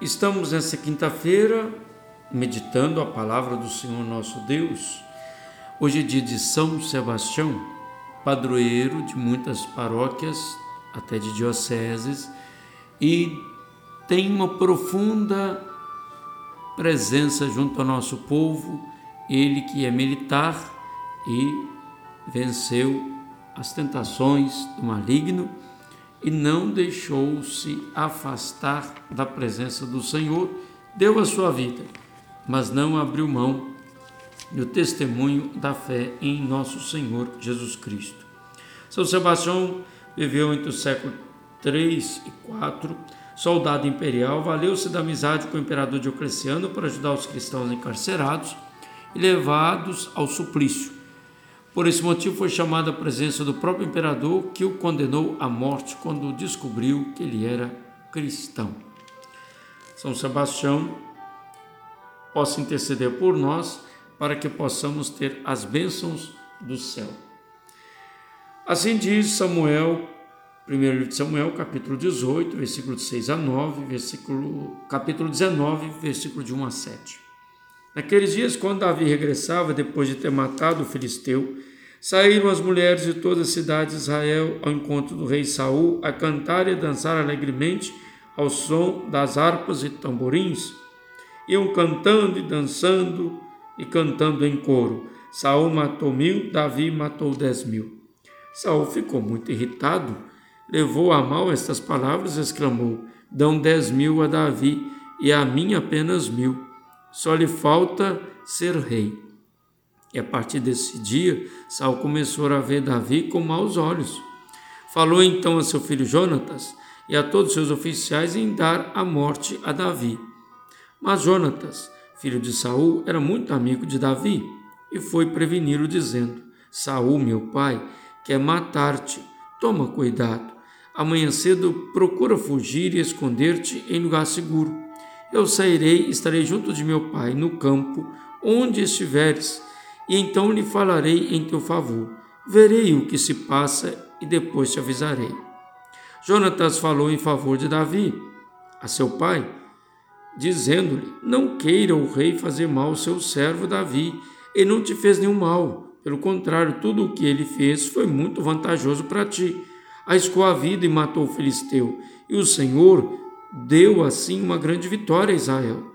Estamos nessa quinta-feira meditando a palavra do Senhor nosso Deus. Hoje é dia de São Sebastião, padroeiro de muitas paróquias, até de dioceses, e tem uma profunda presença junto ao nosso povo, ele que é militar e venceu as tentações do maligno e não deixou-se afastar da presença do Senhor, deu a sua vida, mas não abriu mão do testemunho da fé em nosso Senhor Jesus Cristo. São Sebastião viveu entre o século 3 e 4, soldado imperial, valeu-se da amizade com o imperador Diocleciano para ajudar os cristãos encarcerados e levados ao suplício por esse motivo foi chamado à presença do próprio imperador, que o condenou à morte quando descobriu que ele era cristão. São Sebastião possa interceder por nós para que possamos ter as bênçãos do céu. Assim diz Samuel, 1 Samuel, capítulo 18, versículo 6 a 9, versículo, capítulo 19, versículo de 1 a 7. Naqueles dias, quando Davi regressava depois de ter matado o filisteu, saíram as mulheres de toda a cidade de Israel ao encontro do rei Saul a cantar e dançar alegremente ao som das harpas e tamborins. Iam cantando e dançando e cantando em coro. Saul matou mil, Davi matou dez mil. Saul ficou muito irritado, levou a mal estas palavras e exclamou: Dão dez mil a Davi e a mim apenas mil só lhe falta ser rei. E a partir desse dia, Saul começou a ver Davi com maus olhos. Falou então a seu filho Jonatas e a todos seus oficiais em dar a morte a Davi. Mas Jonatas, filho de Saul, era muito amigo de Davi e foi preveni-lo dizendo: Saul, meu pai, quer matar-te. Toma cuidado. Amanhã cedo procura fugir e esconder-te em lugar seguro eu sairei e estarei junto de meu pai no campo, onde estiveres, e então lhe falarei em teu favor. Verei o que se passa e depois te avisarei. Jonatas falou em favor de Davi, a seu pai, dizendo-lhe: Não queira o rei fazer mal ao seu servo Davi, ele não te fez nenhum mal. Pelo contrário, tudo o que ele fez foi muito vantajoso para ti. Arriscou a vida e matou o filisteu, e o Senhor deu assim uma grande vitória a Israel.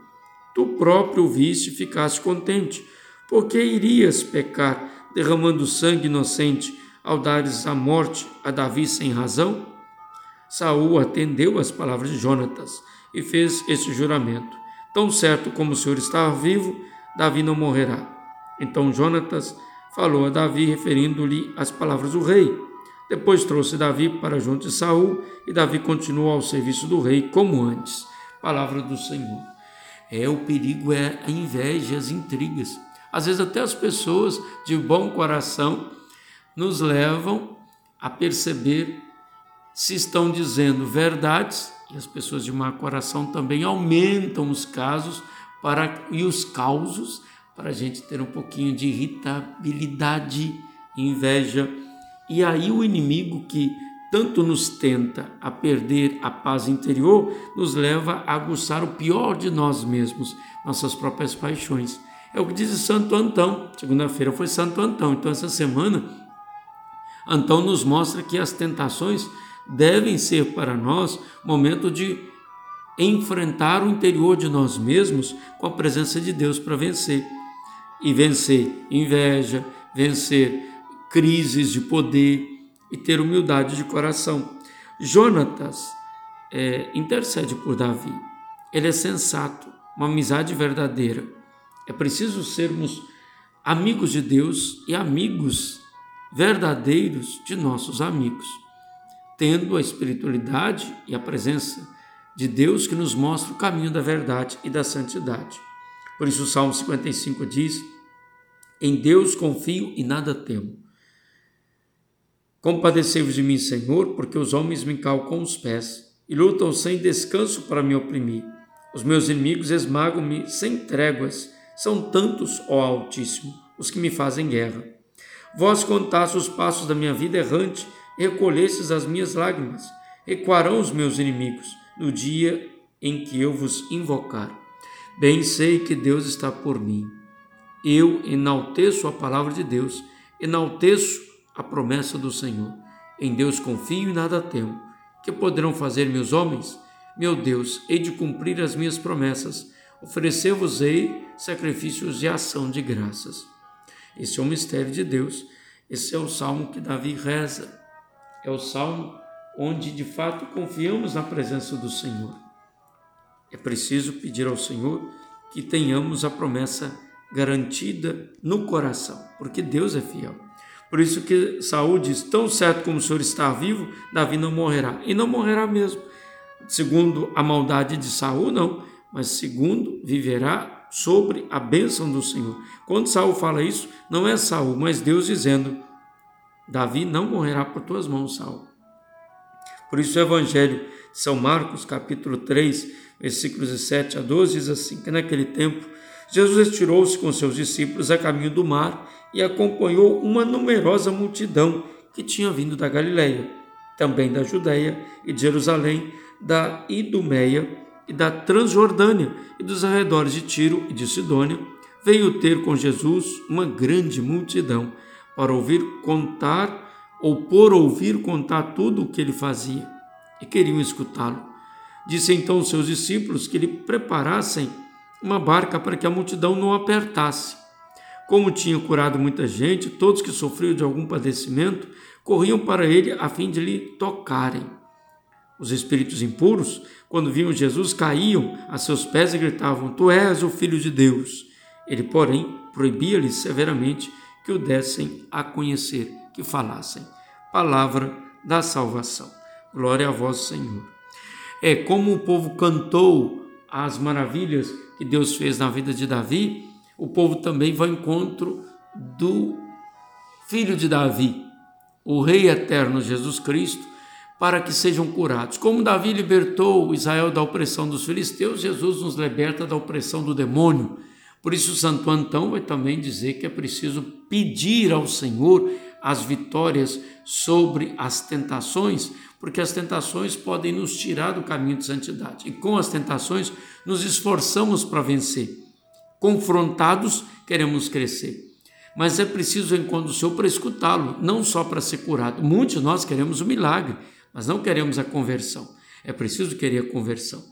Tu próprio viste e ficaste contente, porque irias pecar, derramando sangue inocente, ao dares a morte a Davi sem razão? Saul atendeu às palavras de Jonatas e fez este juramento: Tão certo como o Senhor está vivo, Davi não morrerá. Então Jonatas falou a Davi, referindo-lhe as palavras do rei. Depois trouxe Davi para junto de Saul e Davi continuou ao serviço do rei como antes. Palavra do Senhor. É o perigo é a inveja, as intrigas. Às vezes até as pessoas de bom coração nos levam a perceber se estão dizendo verdades e as pessoas de má coração também aumentam os casos para e os causos para a gente ter um pouquinho de irritabilidade, inveja e aí o inimigo que tanto nos tenta a perder a paz interior, nos leva a aguçar o pior de nós mesmos, nossas próprias paixões. É o que diz Santo Antão. Segunda-feira foi Santo Antão. Então, essa semana, Antão nos mostra que as tentações devem ser para nós momento de enfrentar o interior de nós mesmos com a presença de Deus para vencer. E vencer inveja, vencer crises de poder e ter humildade de coração. Jonatas é, intercede por Davi. Ele é sensato, uma amizade verdadeira. É preciso sermos amigos de Deus e amigos verdadeiros de nossos amigos, tendo a espiritualidade e a presença de Deus que nos mostra o caminho da verdade e da santidade. Por isso o Salmo 55 diz: Em Deus confio e nada temo. Compadecei-vos de mim, Senhor, porque os homens me calcam os pés e lutam sem descanso para me oprimir. Os meus inimigos esmagam-me sem tréguas. São tantos, ó Altíssimo, os que me fazem guerra. Vós contaste os passos da minha vida errante recolhestes as minhas lágrimas. Ecoarão os meus inimigos no dia em que eu vos invocar. Bem sei que Deus está por mim. Eu enalteço a palavra de Deus, enalteço a promessa do Senhor. Em Deus confio e nada temo. Que poderão fazer meus homens? Meu Deus, hei de cumprir as minhas promessas. Oferecer-vos-ei sacrifícios de ação de graças. Esse é o mistério de Deus. Esse é o salmo que Davi reza. É o salmo onde de fato confiamos na presença do Senhor. É preciso pedir ao Senhor que tenhamos a promessa garantida no coração, porque Deus é fiel. Por isso que Saúl diz: tão certo como o Senhor está vivo, Davi não morrerá. E não morrerá mesmo. Segundo a maldade de Saúl, não, mas segundo viverá sobre a bênção do Senhor. Quando Saúl fala isso, não é Saúl, mas Deus dizendo: Davi não morrerá por tuas mãos, Saúl. Por isso o Evangelho de São Marcos, capítulo 3, versículos de 7 a 12, diz assim: que naquele tempo Jesus estirou-se com seus discípulos a caminho do mar e acompanhou uma numerosa multidão que tinha vindo da Galiléia, também da Judéia e de Jerusalém, da Idumeia e da Transjordânia e dos arredores de Tiro e de Sidônia, veio ter com Jesus uma grande multidão para ouvir contar ou por ouvir contar tudo o que ele fazia e queriam escutá-lo. Disse então aos seus discípulos que lhe preparassem uma barca para que a multidão não apertasse. Como tinha curado muita gente, todos que sofriam de algum padecimento corriam para ele a fim de lhe tocarem. Os espíritos impuros, quando viam Jesus, caíam a seus pés e gritavam: Tu és o Filho de Deus. Ele, porém, proibia-lhes severamente que o dessem a conhecer, que falassem. Palavra da salvação. Glória a vós, Senhor. É como o povo cantou as maravilhas que Deus fez na vida de Davi, o povo também vai ao encontro do filho de Davi, o Rei eterno Jesus Cristo, para que sejam curados. Como Davi libertou Israel da opressão dos filisteus, Jesus nos liberta da opressão do demônio. Por isso, Santo Antão vai também dizer que é preciso pedir ao Senhor as vitórias sobre as tentações, porque as tentações podem nos tirar do caminho de santidade. E com as tentações, nos esforçamos para vencer. Confrontados, queremos crescer. Mas é preciso o encontro do Senhor para escutá-lo, não só para ser curado. Muitos de nós queremos o milagre, mas não queremos a conversão. É preciso querer a conversão.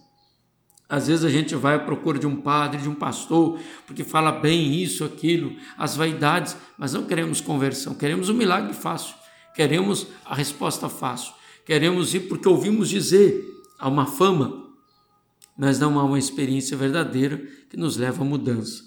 Às vezes a gente vai à procura de um padre, de um pastor, porque fala bem isso, aquilo, as vaidades, mas não queremos conversão, queremos um milagre fácil, queremos a resposta fácil, queremos ir porque ouvimos dizer, há uma fama, mas não há uma experiência verdadeira que nos leva à mudança.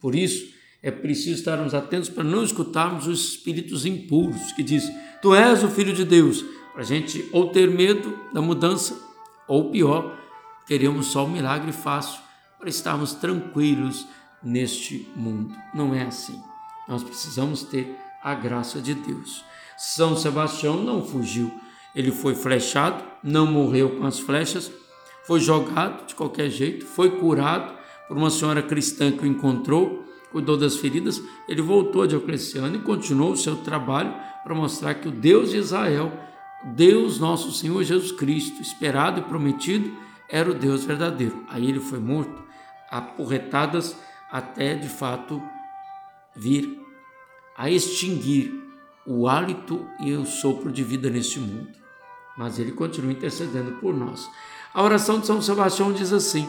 Por isso, é preciso estarmos atentos para não escutarmos os espíritos impuros que dizem: Tu és o Filho de Deus, para a gente ou ter medo da mudança, ou pior, queremos só um milagre fácil para estarmos tranquilos neste mundo. Não é assim. Nós precisamos ter a graça de Deus. São Sebastião não fugiu, ele foi flechado, não morreu com as flechas, foi jogado de qualquer jeito, foi curado por uma senhora cristã que o encontrou, cuidou das feridas, ele voltou a Diocleciano e continuou o seu trabalho para mostrar que o Deus de Israel Deus, nosso Senhor Jesus Cristo, esperado e prometido, era o Deus verdadeiro. Aí ele foi morto a porretadas até de fato vir a extinguir o hálito e o sopro de vida neste mundo. Mas ele continua intercedendo por nós. A oração de São Sebastião diz assim: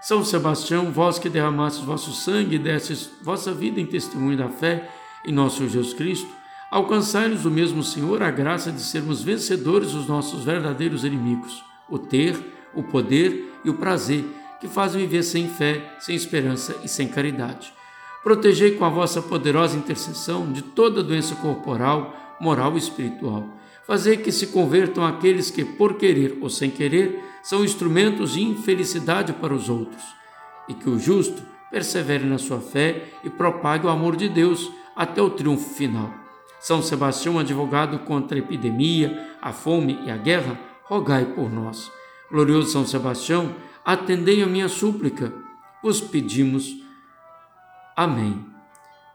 São Sebastião, vós que derramastes vosso sangue e destes vossa vida em testemunho da fé em nosso Jesus Cristo, Alcançai-nos do mesmo Senhor a graça de sermos vencedores dos nossos verdadeiros inimigos, o ter, o poder e o prazer, que fazem viver sem fé, sem esperança e sem caridade. Protegei com a vossa poderosa intercessão de toda doença corporal, moral e espiritual. Fazei que se convertam aqueles que, por querer ou sem querer, são instrumentos de infelicidade para os outros. E que o justo persevere na sua fé e propague o amor de Deus até o triunfo final são Sebastião, advogado contra a epidemia, a fome e a guerra, rogai por nós. Glorioso São Sebastião, atendei a minha súplica. Vos pedimos. Amém.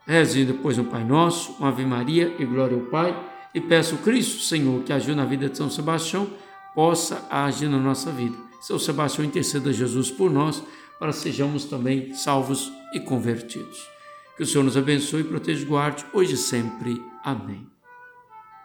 Reze depois um Pai Nosso, uma Ave Maria e glória ao Pai, e peço Cristo, Senhor, que agiu na vida de São Sebastião, possa agir na nossa vida. São Sebastião interceda Jesus por nós, para sejamos também salvos e convertidos. Que o Senhor nos abençoe, proteja e guarde, hoje e sempre. Amém.